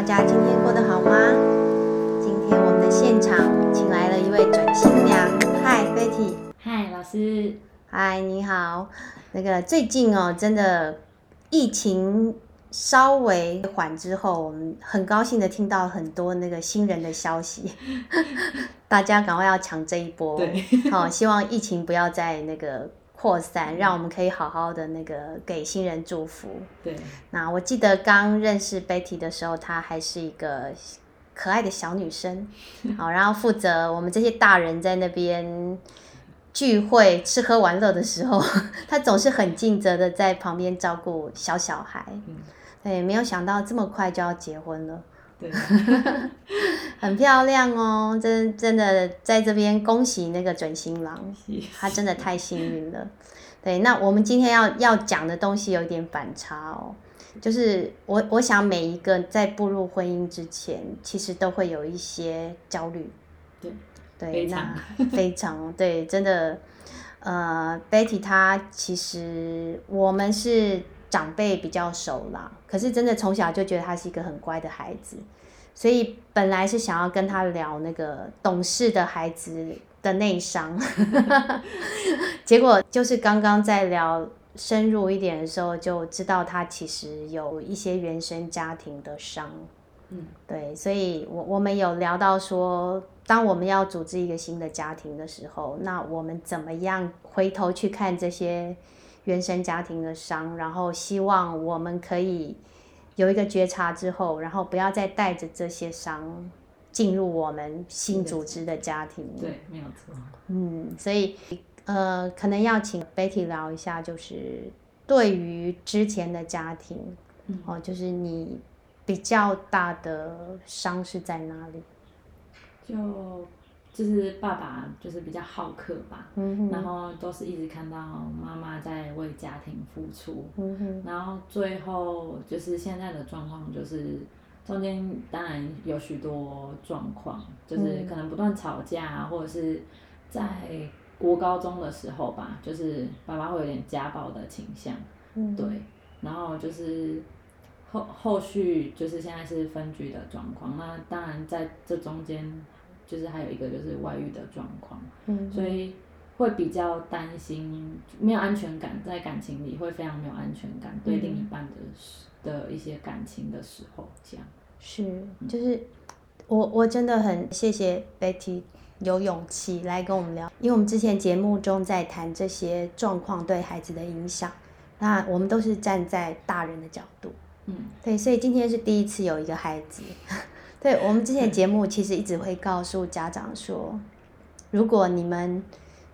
大家今天过得好吗？今天我们的现场请来了一位准新娘，嗨，Betty，嗨，老师，嗨，你好。那个最近哦，真的疫情稍微缓之后，我们很高兴的听到很多那个新人的消息，大家赶快要抢这一波，对，好，希望疫情不要再那个。扩散，让我们可以好好的那个给新人祝福。对，那我记得刚认识 Betty 的时候，她还是一个可爱的小女生，好，然后负责我们这些大人在那边聚会吃喝玩乐的时候，她总是很尽责的在旁边照顾小小孩。嗯，对，没有想到这么快就要结婚了。对，很漂亮哦，真真的在这边恭喜那个准新郎，他真的太幸运了。对，那我们今天要要讲的东西有点反差哦，就是我我想每一个在步入婚姻之前，其实都会有一些焦虑。对，对，非那非常 对，真的，呃，Betty 她其实我们是。长辈比较熟啦，可是真的从小就觉得他是一个很乖的孩子，所以本来是想要跟他聊那个懂事的孩子的内伤，结果就是刚刚在聊深入一点的时候，就知道他其实有一些原生家庭的伤。嗯，对，所以我我们有聊到说，当我们要组织一个新的家庭的时候，那我们怎么样回头去看这些？原生家庭的伤，然后希望我们可以有一个觉察之后，然后不要再带着这些伤进入我们新组织的家庭。对，没有错。嗯，所以呃，可能要请 Betty 聊一下，就是对于之前的家庭，嗯、哦，就是你比较大的伤是在哪里？就。就是爸爸就是比较好客吧，嗯、然后都是一直看到妈妈在为家庭付出，嗯、然后最后就是现在的状况就是中间当然有许多状况，就是可能不断吵架，或者是在国高中的时候吧，就是爸爸会有点家暴的倾向，嗯、对，然后就是后后续就是现在是分居的状况，那当然在这中间。就是还有一个就是外遇的状况，嗯，所以会比较担心没有安全感，在感情里会非常没有安全感，对另一半的的一些感情的时候，这样。是就是我我真的很谢谢 Betty 有勇气来跟我们聊，因为我们之前节目中在谈这些状况对孩子的影响，那我们都是站在大人的角度，嗯，对，所以今天是第一次有一个孩子。对，我们之前节目其实一直会告诉家长说，如果你们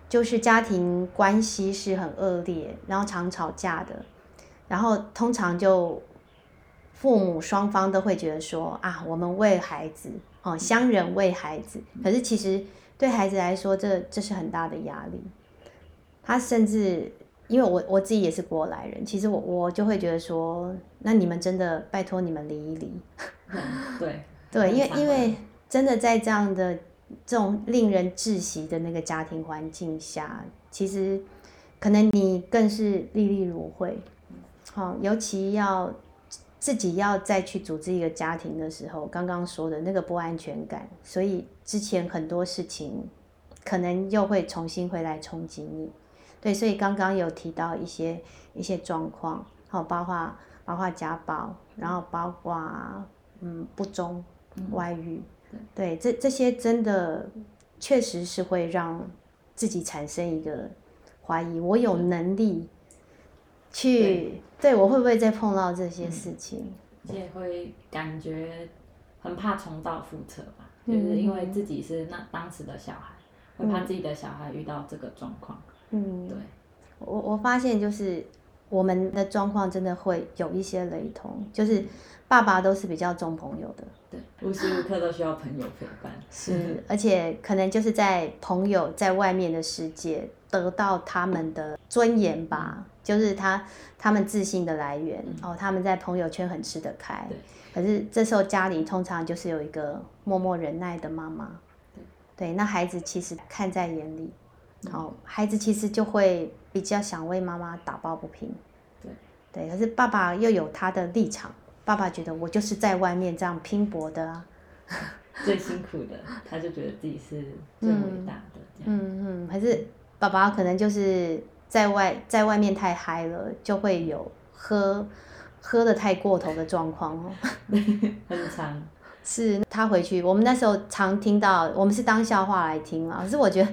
就是家庭关系是很恶劣，然后常吵架的，然后通常就父母双方都会觉得说啊，我们为孩子哦，乡人为孩子，可是其实对孩子来说，这这是很大的压力。他甚至因为我我自己也是过来人，其实我我就会觉得说，那你们真的拜托你们离一离。对。对，因为因为真的在这样的这种令人窒息的那个家庭环境下，其实可能你更是历历如绘。好，尤其要自己要再去组织一个家庭的时候，刚刚说的那个不安全感，所以之前很多事情可能又会重新回来冲击你。对，所以刚刚有提到一些一些状况，好，包括包括家暴，然后包括嗯不忠。外遇，对，这这些真的确实是会让自己产生一个怀疑，我有能力去，对，对，我会不会再碰到这些事情？也会感觉很怕重蹈覆辙吧，就是因为自己是那当时的小孩，会怕自己的小孩遇到这个状况。嗯，对，我我发现就是我们的状况真的会有一些雷同，就是。爸爸都是比较重朋友的，对，无时无刻都需要朋友陪伴。是，而且可能就是在朋友在外面的世界得到他们的尊严吧，嗯、就是他他们自信的来源。嗯、哦，他们在朋友圈很吃得开。对。可是这时候家里通常就是有一个默默忍耐的妈妈。对。对，那孩子其实看在眼里，好、哦，孩子其实就会比较想为妈妈打抱不平。对。对，可是爸爸又有他的立场。爸爸觉得我就是在外面这样拼搏的啊，最辛苦的，他就觉得自己是最伟大的。嗯嗯，还是爸爸可能就是在外在外面太嗨了，就会有喝喝的太过头的状况哦。很长。是他回去，我们那时候常听到，我们是当笑话来听啊。可是我觉得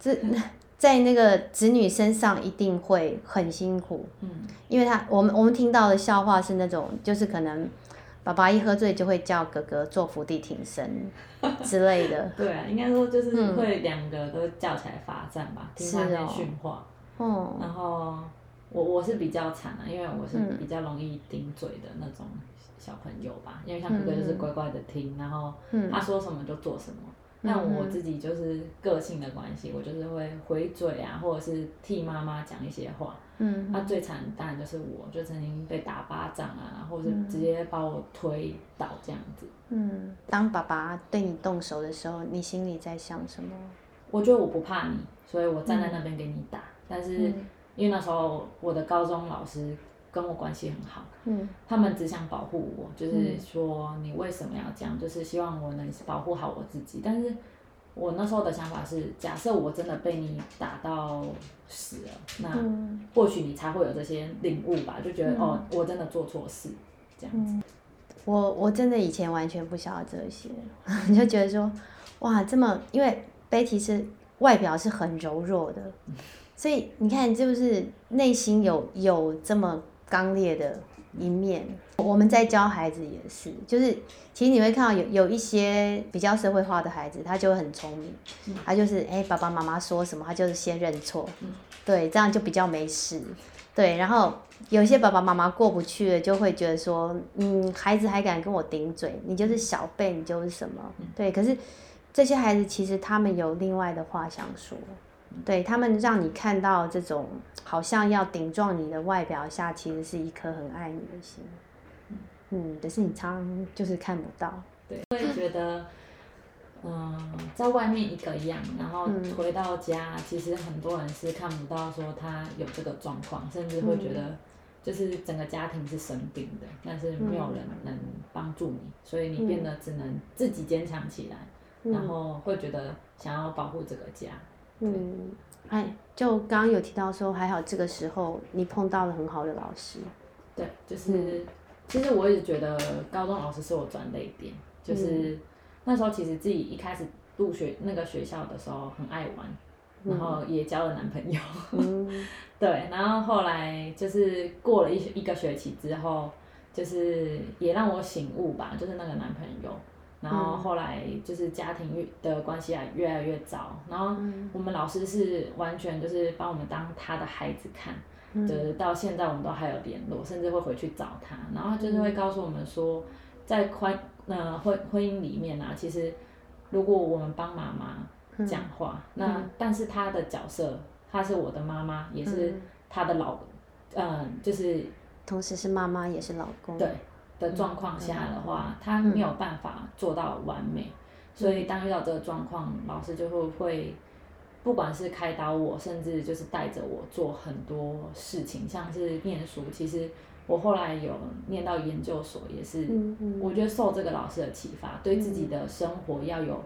这 在那个子女身上一定会很辛苦，嗯，因为他我们我们听到的笑话是那种，就是可能爸爸一喝醉就会叫哥哥做伏地挺身 之类的。对啊，应该说就是会两个都叫起来罚站吧，听他在训话。哦。然后我我是比较惨啊，因为我是比较容易顶嘴的那种。小朋友吧，因为像哥哥就是乖乖的听，嗯、然后他说什么就做什么。那、嗯、我自己就是个性的关系，我就是会回嘴啊，或者是替妈妈讲一些话。嗯，那、啊、最惨当然就是我，就曾经被打巴掌啊，或者是直接把我推倒这样子。嗯，当爸爸对你动手的时候，你心里在想什么？我觉得我不怕你，所以我站在那边给你打。嗯、但是因为那时候我的高中老师。跟我关系很好，嗯，他们只想保护我，就是说你为什么要这样，就是希望我能保护好我自己。但是我那时候的想法是，假设我真的被你打到死了，那或许你才会有这些领悟吧，就觉得、嗯、哦，我真的做错事，这样子。嗯、我我真的以前完全不晓得这些，你 就觉得说，哇，这么因为 Betty 是外表是很柔弱的，所以你看，就是内心有有这么。刚烈的一面，我们在教孩子也是，就是其实你会看到有有一些比较社会化的孩子，他就会很聪明，他就是哎爸爸妈妈说什么，他就是先认错，对，这样就比较没事，对，然后有些爸爸妈妈过不去了，就会觉得说，嗯，孩子还敢跟我顶嘴，你就是小辈，你就是什么，对，可是这些孩子其实他们有另外的话想说。对，他们让你看到这种好像要顶撞你的外表下，其实是一颗很爱你的心。嗯，可是你常常就是看不到。对，会觉得，嗯，在外面一个样，然后回到家，嗯、其实很多人是看不到说他有这个状况，甚至会觉得就是整个家庭是生病的，但是没有人能帮助你，所以你变得只能自己坚强起来，嗯、然后会觉得想要保护这个家。嗯，哎，就刚刚有提到说，还好这个时候你碰到了很好的老师。对，就是，嗯、其实我一直觉得高中老师是我转捩点，就是、嗯、那时候其实自己一开始入学那个学校的时候很爱玩，然后也交了男朋友。嗯、对，然后后来就是过了一一个学期之后，就是也让我醒悟吧，就是那个男朋友。然后后来就是家庭越的关系啊越来越糟，然后我们老师是完全就是把我们当他的孩子看，就是到现在我们都还有联络，甚至会回去找他，然后就是会告诉我们说，在婚呃婚婚姻里面啊，其实如果我们帮妈妈讲话，那但是他的角色，她是我的妈妈，也是他的老，嗯，就是同时是妈妈也是老公，对。的状况下的话，他没有办法做到完美，所以当遇到这个状况，老师就会会，不管是开导我，甚至就是带着我做很多事情，像是念书。其实我后来有念到研究所，也是，我觉得受这个老师的启发，对自己的生活要有。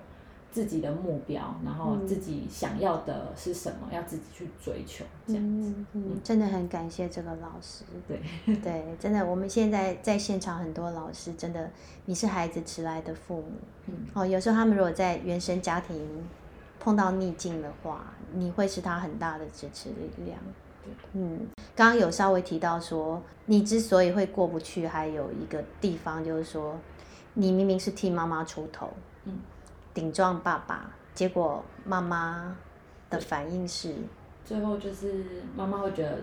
自己的目标，然后自己想要的是什么，嗯、要自己去追求，这样子。嗯嗯，真的很感谢这个老师。对对，真的，我们现在在现场很多老师，真的，你是孩子迟来的父母。嗯。哦，有时候他们如果在原生家庭碰到逆境的话，你会是他很大的支持力量。对。嗯，刚刚有稍微提到说，你之所以会过不去，还有一个地方就是说，你明明是替妈妈出头。嗯。顶撞爸爸，结果妈妈的反应是，最后就是妈妈会觉得，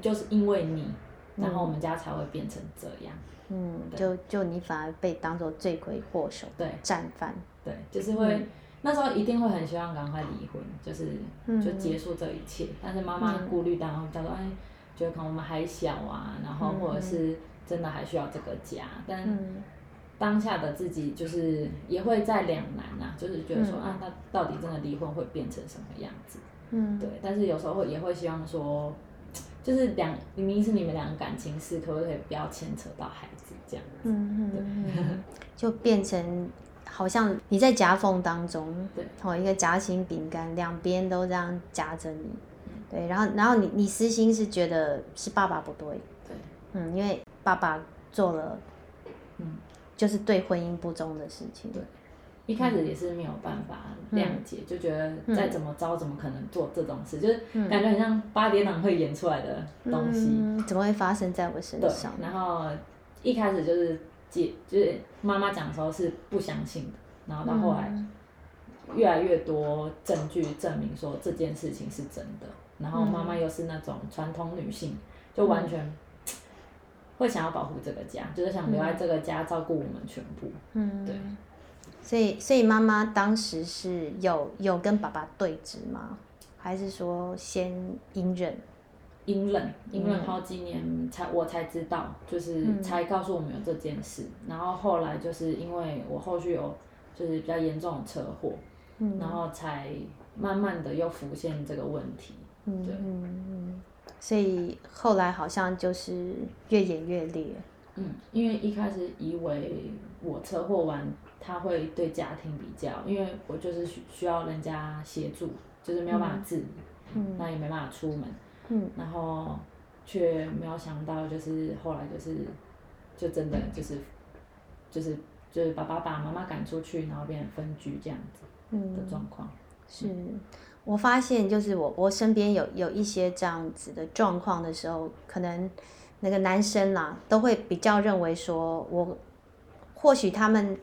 就是因为你，然后我们家才会变成这样。嗯，就就你反而被当做罪魁祸首，对，战犯。对，就是会、嗯、那时候一定会很希望赶快离婚，就是就结束这一切。嗯、但是妈妈顾虑到，然后叫做哎，觉得可能我们还小啊，然后或者是真的还需要这个家，但。嗯当下的自己就是也会在两难呐、啊，就是觉得说、嗯、啊，那到底真的离婚会变成什么样子？嗯，对。但是有时候会也会希望说，就是两明明是你们两个感情事，可不可以不要牵扯到孩子这样子？嗯嗯嗯，就变成好像你在夹缝当中，对，哦，一个夹心饼干，两边都这样夹着你，对，然后然后你你私心是觉得是爸爸不对，对，嗯，因为爸爸做了，嗯，就是对婚姻不忠的事情，对。一开始也是没有办法谅解，嗯、就觉得再怎么着，怎么可能做这种事？嗯、就是感觉很像八点档会演出来的东西，嗯，怎么会发生在我身上？然后一开始就是姐，就是妈妈讲的时候是不相信的，然后到后来越来越多证据证明说这件事情是真的，然后妈妈又是那种传统女性，就完全会想要保护这个家，就是想留在这个家照顾我们全部。嗯，对。所以，所以妈妈当时是有有跟爸爸对峙吗？还是说先隐忍？隐忍，隐忍好几年才我才知道，就是才告诉我们有这件事。嗯、然后后来就是因为我后续有就是比较严重的车祸，嗯、然后才慢慢的又浮现这个问题。嗯、对，嗯，所以后来好像就是越演越烈。嗯，因为一开始以为我车祸完。他会对家庭比较，因为我就是需需要人家协助，就是没有办法自理，嗯、那也没办法出门，嗯、然后却没有想到，就是后来就是就真的就是就是就是把爸爸妈妈赶出去，然后变成分居这样子的状况。嗯、是我发现，就是我我身边有有一些这样子的状况的时候，可能那个男生啦都会比较认为说，我或许他们。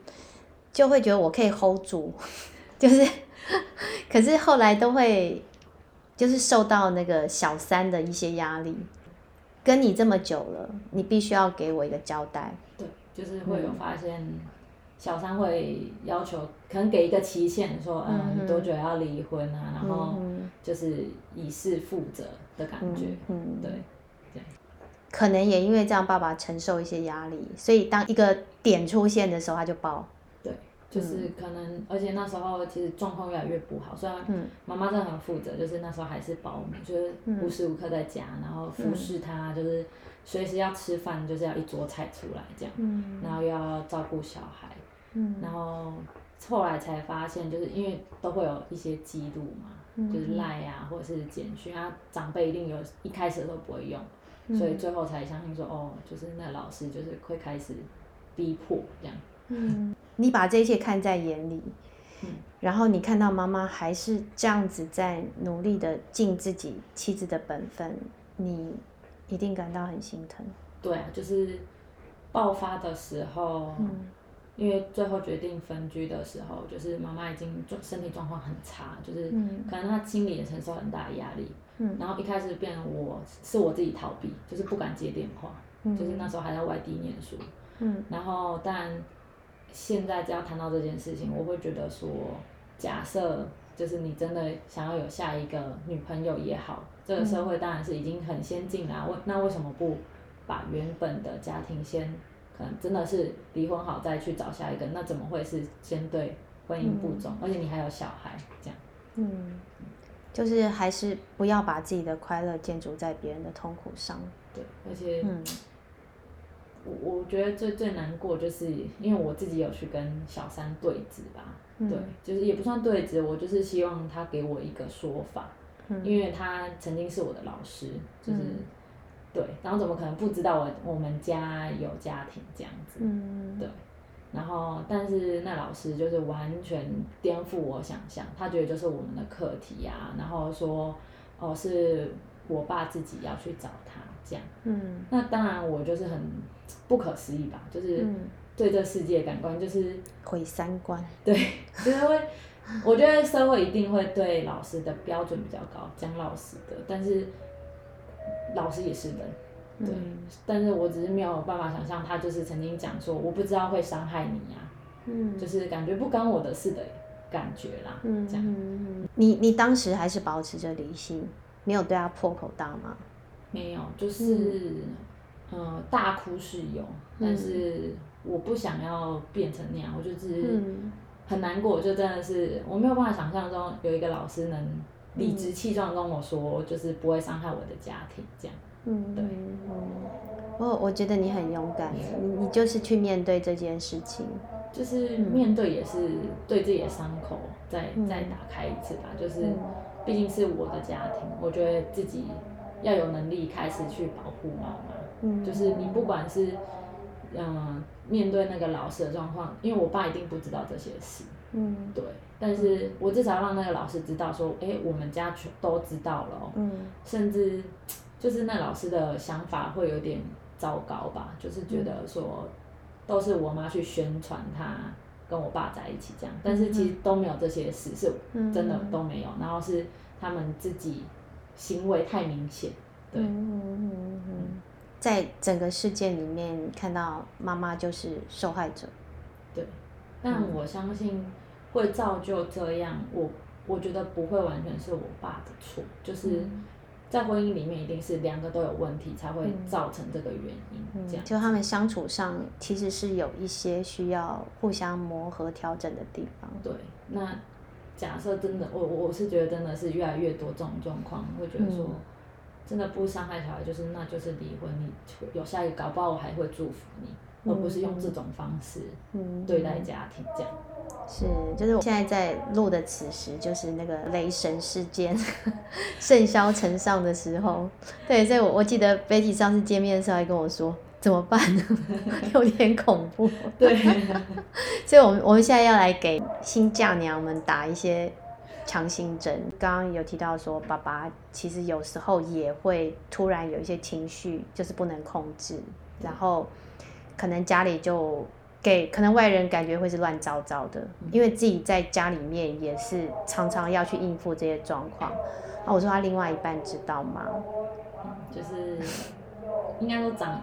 就会觉得我可以 hold 住，就是，可是后来都会，就是受到那个小三的一些压力，跟你这么久了，你必须要给我一个交代。对，就是会有发现，小三会要求，可能给一个期限，说，嗯，你多久要离婚啊？然后就是以示负责的感觉，嗯，对，对。可能也因为这样，爸爸承受一些压力，所以当一个点出现的时候，他就爆。就是可能，而且那时候其实状况越来越不好。虽然妈妈真的很负责，就是那时候还是保姆，就是无时无刻在家，然后服侍他，就是随时要吃饭，就是要一桌菜出来这样，然后又要照顾小孩，然后后来才发现，就是因为都会有一些记录嘛，就是赖啊或者是简讯啊，长辈一定有一开始都不会用，所以最后才相信说，哦，就是那老师就是会开始逼迫这样。嗯，你把这一切看在眼里，嗯，然后你看到妈妈还是这样子在努力的尽自己妻子的本分，你一定感到很心疼。对啊，就是爆发的时候，嗯，因为最后决定分居的时候，就是妈妈已经状身体状况很差，就是可能她心里也承受很大的压力，嗯，然后一开始变成我是我自己逃避，就是不敢接电话，嗯，就是那时候还在外地念书，嗯，然后但。现在只要谈到这件事情，我会觉得说，假设就是你真的想要有下一个女朋友也好，这个社会当然是已经很先进啦。为那为什么不把原本的家庭先可能真的是离婚好再去找下一个？那怎么会是先对婚姻不忠？嗯、而且你还有小孩这样。嗯，就是还是不要把自己的快乐建筑在别人的痛苦上。对，而且。嗯我我觉得最最难过就是，因为我自己有去跟小三对峙吧，嗯、对，就是也不算对峙，我就是希望他给我一个说法，嗯、因为他曾经是我的老师，就是，嗯、对，然后怎么可能不知道我我们家有家庭这样子，嗯、对，然后但是那老师就是完全颠覆我想象，他觉得就是我们的课题呀、啊，然后说哦是我爸自己要去找他这样，嗯，那当然我就是很。不可思议吧，就是对这世界感官就是毁三观。对，就是会，我觉得社会一定会对老师的标准比较高，讲老实的。但是老师也是人，对。嗯、但是我只是没有办法想象，他就是曾经讲说，我不知道会伤害你呀、啊，嗯，就是感觉不干我的事的感觉啦，嗯，这样。你你当时还是保持着理性，没有对他破口大骂？没有，就是。嗯嗯，大哭是有，但是我不想要变成那样，我就是很难过，就真的是我没有办法想象中有一个老师能理直气壮跟我说，就是不会伤害我的家庭这样。嗯，对，我我觉得你很勇敢，你你就是去面对这件事情，就是面对也是对自己的伤口再、嗯、再打开一次吧，就是毕竟是我的家庭，我觉得自己要有能力开始去保护妈妈，嗯，就是你不管是嗯面对那个老师的状况，因为我爸一定不知道这些事，嗯，对，但是我至少让那个老师知道说，哎，我们家全都知道了，嗯，甚至。就是那老师的想法会有点糟糕吧，就是觉得说都是我妈去宣传他跟我爸在一起这样，但是其实都没有这些事，是真的都没有，然后是他们自己行为太明显，对，在整个事件里面看到妈妈就是受害者，对，但我相信会造就这样，我我觉得不会完全是我爸的错，就是。在婚姻里面，一定是两个都有问题才会造成这个原因。嗯、这样、嗯，就他们相处上其实是有一些需要互相磨合、调整的地方。对，那假设真的，我我是觉得真的是越来越多这种状况，会觉得说，真的不伤害小孩，就是那就是离婚，你有下一个，搞不好我还会祝福你，嗯、而不是用这种方式对待家庭这样。是，就是我现在在录的此时，就是那个雷神事件 盛嚣尘上的时候。对，所以我我记得 Betty 上次见面的时候还跟我说，怎么办呢？有点恐怖。对，所以我们我们现在要来给新嫁娘们打一些强心针。刚刚有提到说，爸爸其实有时候也会突然有一些情绪，就是不能控制，然后可能家里就。给可能外人感觉会是乱糟糟的，因为自己在家里面也是常常要去应付这些状况。那我说他另外一半知道吗？就是应该说长，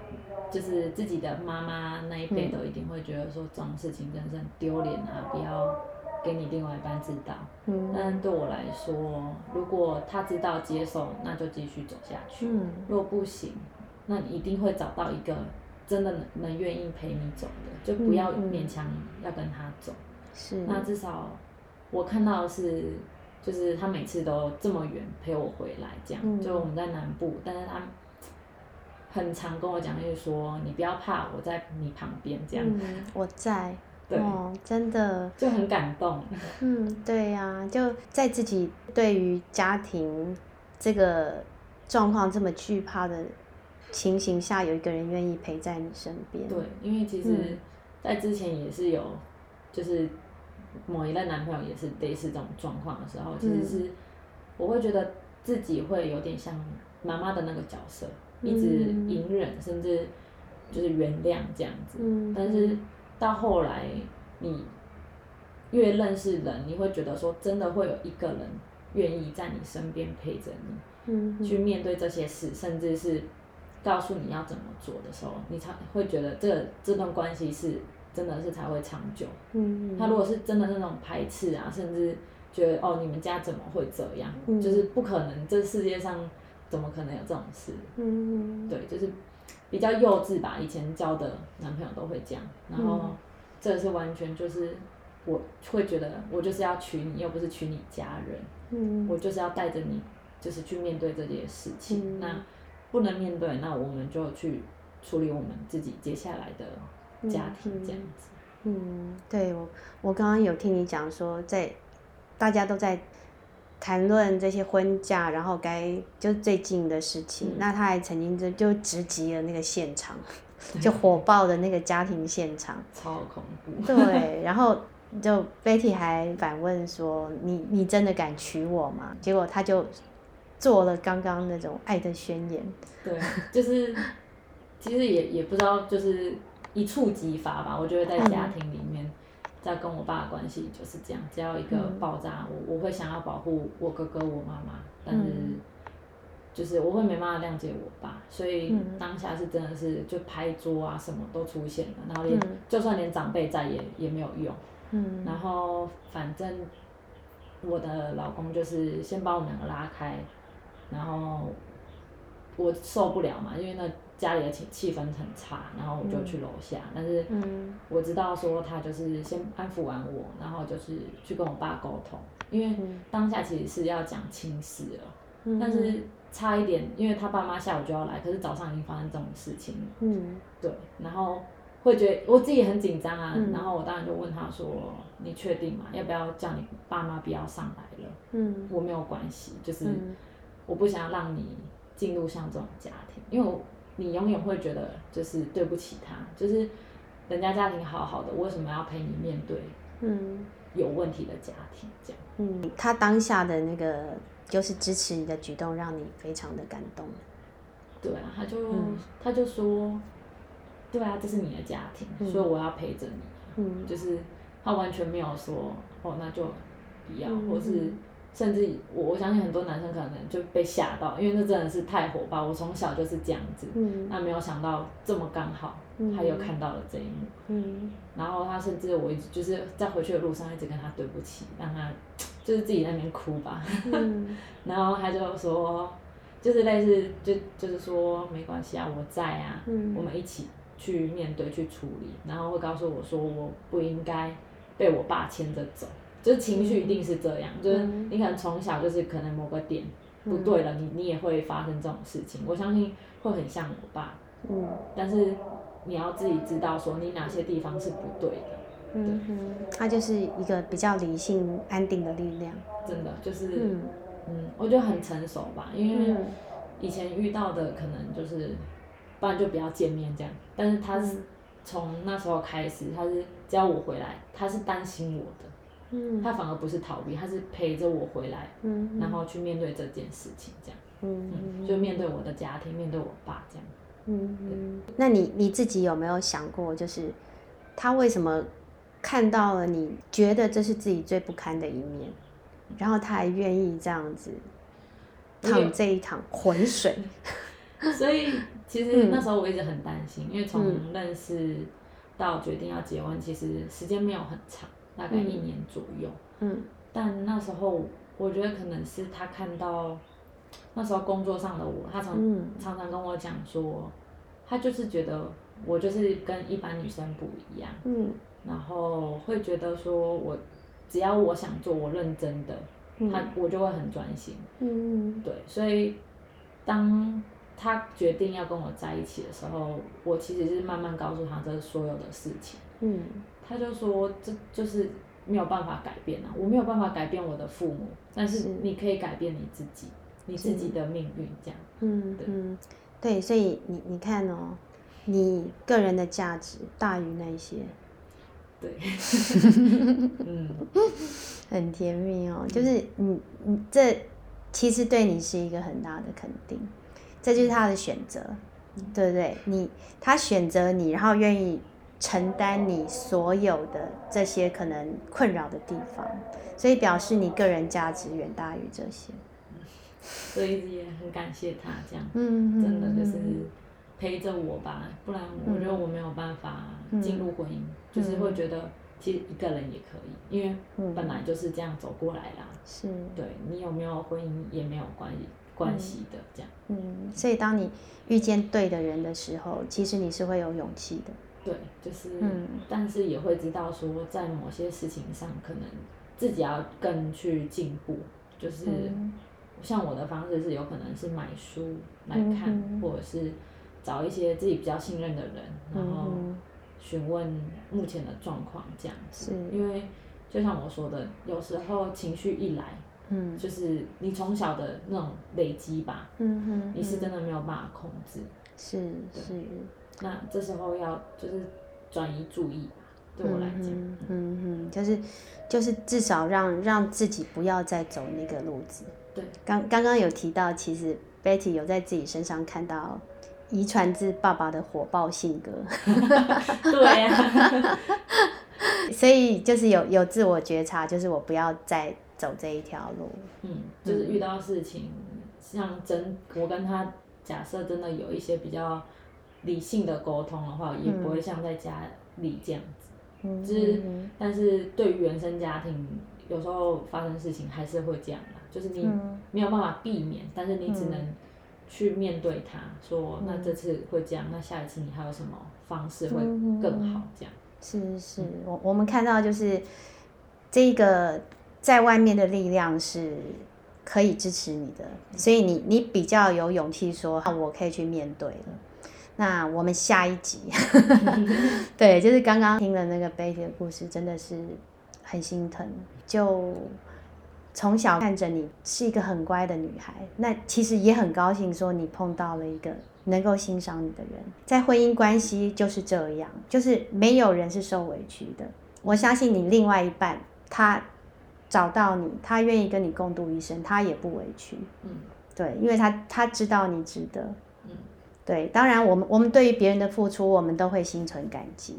就是自己的妈妈那一辈都一定会觉得说这种事情真的是很丢脸啊，不要给你另外一半知道。嗯。但对我来说，如果他知道接受，那就继续走下去。嗯。若不行，那你一定会找到一个。真的能能愿意陪你走的，就不要勉强要跟他走。是、嗯，那至少我看到的是，就是他每次都这么远陪我回来，这样。嗯、就我们在南部，但是他很常跟我讲，就是说你不要怕，我在你旁边这样。嗯，我在。对。哦，真的。就很感动。嗯，对呀、啊，就在自己对于家庭这个状况这么惧怕的。情形下有一个人愿意陪在你身边。对，因为其实，在之前也是有，就是某一任男朋友也是类似这种状况的时候，其实是我会觉得自己会有点像妈妈的那个角色，一直隐忍，甚至就是原谅这样子。但是到后来，你越认识人，你会觉得说，真的会有一个人愿意在你身边陪着你，去面对这些事，甚至是。告诉你要怎么做的时候，你才会觉得这这段关系是真的是才会长久。嗯，他如果是真的是那种排斥啊，甚至觉得哦，你们家怎么会这样？嗯，就是不可能，这世界上怎么可能有这种事？嗯，对，就是比较幼稚吧。以前交的男朋友都会这样，然后这是完全就是我会觉得我就是要娶你，又不是娶你家人。嗯，我就是要带着你，就是去面对这件事情。那。不能面对，那我们就去处理我们自己接下来的家庭这样子。嗯，嗯，对，我我刚刚有听你讲说，在大家都在谈论这些婚嫁，然后该就最近的事情，嗯、那他还曾经就就直击了那个现场，就火爆的那个家庭现场，超恐怖。对，然后就 Betty 还反问说：“你你真的敢娶我吗？”结果他就。做了刚刚那种爱的宣言，对，就是其实也也不知道，就是一触即发吧。我觉得在家庭里面，在跟我爸的关系就是这样，只要一个爆炸，我我会想要保护我哥哥、我妈妈，但是就是我会没办法谅解我爸，所以当下是真的是就拍桌啊，什么都出现了，然后连就算连长辈在也也没有用，嗯，然后反正我的老公就是先把我们两个拉开。然后我受不了嘛，因为那家里的气气氛很差，然后我就去楼下。嗯、但是我知道说他就是先安抚完我，然后就是去跟我爸沟通，因为当下其实是要讲亲事了。嗯、但是差一点，因为他爸妈下午就要来，可是早上已经发生这种事情了。嗯，对，然后会觉得我自己很紧张啊，嗯、然后我当然就问他说：“你确定吗？要不要叫你爸妈不要上来了？”嗯，我没有关系，就是我不想要让你进入像这种家庭，因为我你永远会觉得就是对不起他，就是人家家庭好好的，为什么要陪你面对嗯有问题的家庭这样？嗯，他当下的那个。就是支持你的举动，让你非常的感动。对啊，他就、嗯、他就说，对啊，这是你的家庭，嗯、所以我要陪着你。嗯，就是他完全没有说，哦，那就不要，嗯、或是甚至我我相信很多男生可能就被吓到，因为那真的是太火爆。我从小就是这样子，嗯，那没有想到这么刚好，他又看到了这一幕。嗯，然后他甚至我一直就是在回去的路上一直跟他对不起，让他。就是自己在那边哭吧，嗯、然后他就说，就是类似就就是说没关系啊，我在啊，嗯、我们一起去面对去处理，然后会告诉我说我不应该被我爸牵着走，就是情绪一定是这样，嗯、就是你可能从小就是可能某个点不对了，嗯、你你也会发生这种事情，我相信会很像我爸，嗯、但是你要自己知道说你哪些地方是不对的。嗯哼，他就是一个比较理性、安定的力量。真的就是，嗯，嗯，我觉得很成熟吧，因为以前遇到的可能就是，不然就不要见面这样。但是他是从那时候开始，他是只要我回来，他是担心我的，嗯，他反而不是逃避，他是陪着我回来，嗯，然后去面对这件事情这样，嗯，嗯，就面对我的家庭，面对我爸这样，嗯嗯。那你你自己有没有想过，就是他为什么？看到了，你觉得这是自己最不堪的一面，然后他还愿意这样子淌这一趟浑水，所以其实那时候我一直很担心，嗯、因为从认识到决定要结婚，其实时间没有很长，大概一年左右。嗯，但那时候我觉得可能是他看到那时候工作上的我，他常、嗯、常常跟我讲说，他就是觉得我就是跟一般女生不一样。嗯。然后会觉得说，我只要我想做，我认真的，他、嗯、我就会很专心。嗯，对，所以当他决定要跟我在一起的时候，我其实是慢慢告诉他这所有的事情。嗯，他就说，这就是没有办法改变啊，我没有办法改变我的父母，但是你可以改变你自己，你自己的命运这样。嗯，对。嗯，对，所以你你看哦，你个人的价值大于那些。对，嗯，很甜蜜哦，就是你你这其实对你是一个很大的肯定，这就是他的选择，对不对？你他选择你，然后愿意承担你所有的这些可能困扰的地方，所以表示你个人价值远大于这些，所以也很感谢他这样，嗯，真的就是。陪着我吧，不然我觉得我没有办法进入婚姻，嗯、就是会觉得其实一个人也可以，因为本来就是这样走过来啦。是，对你有没有婚姻也没有关系关系的这样。嗯，所以当你遇见对的人的时候，其实你是会有勇气的。对，就是，嗯，但是也会知道说，在某些事情上，可能自己要更去进步。就是像我的方式是有可能是买书来看，嗯、或者是。找一些自己比较信任的人，然后询问目前的状况，这样子。是因为就像我说的，有时候情绪一来，嗯，就是你从小的那种累积吧，嗯哼，你是真的没有办法控制。是是。那这时候要就是转移注意，对我来讲，嗯嗯，就是就是至少让让自己不要再走那个路子。对，刚刚刚有提到，其实 Betty 有在自己身上看到。遗传自爸爸的火爆性格，对啊，所以就是有有自我觉察，就是我不要再走这一条路。嗯，就是遇到事情，像真我跟他假设真的有一些比较理性的沟通的话，也不会像在家里这样子。嗯，就是但是对于原生家庭，有时候发生事情还是会这样的，就是你没有办法避免，但是你只能。去面对他，说那这次会这样，嗯、那下一次你还有什么方式会更好？这样、嗯、是是，我我们看到就是这个在外面的力量是可以支持你的，所以你你比较有勇气说，我可以去面对了。那我们下一集，对，就是刚刚听了那个 Betty 的故事，真的是很心疼。就从小看着你是一个很乖的女孩，那其实也很高兴说你碰到了一个能够欣赏你的人。在婚姻关系就是这样，就是没有人是受委屈的。我相信你另外一半，他找到你，他愿意跟你共度一生，他也不委屈。嗯，对，因为他他知道你值得。对，当然，我们我们对于别人的付出，我们都会心存感激。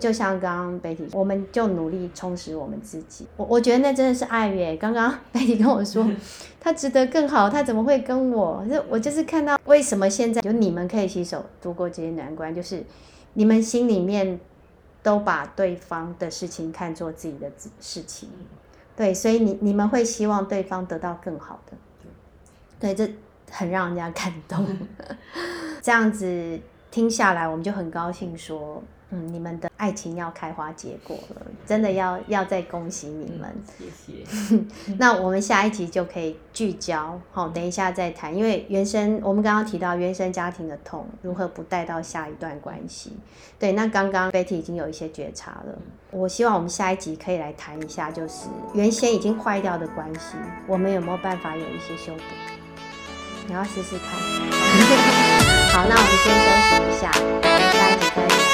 就像刚刚 Betty，我们就努力充实我们自己。我我觉得那真的是爱耶。刚刚 Betty 跟我说，他值得更好，他怎么会跟我？就我就是看到为什么现在有你们可以携手度过这些难关，就是你们心里面都把对方的事情看作自己的事情。对，所以你你们会希望对方得到更好的。对，这很让人家感动。这样子听下来，我们就很高兴说，嗯，你们的爱情要开花结果了，真的要要再恭喜你们。嗯、谢谢。那我们下一集就可以聚焦，好，等一下再谈，因为原生，我们刚刚提到原生家庭的痛，如何不带到下一段关系。对，那刚刚 Betty 已经有一些觉察了，我希望我们下一集可以来谈一下，就是原先已经坏掉的关系，我们有没有办法有一些修补？你要试试看。好那我们先休息一下我们下一节课再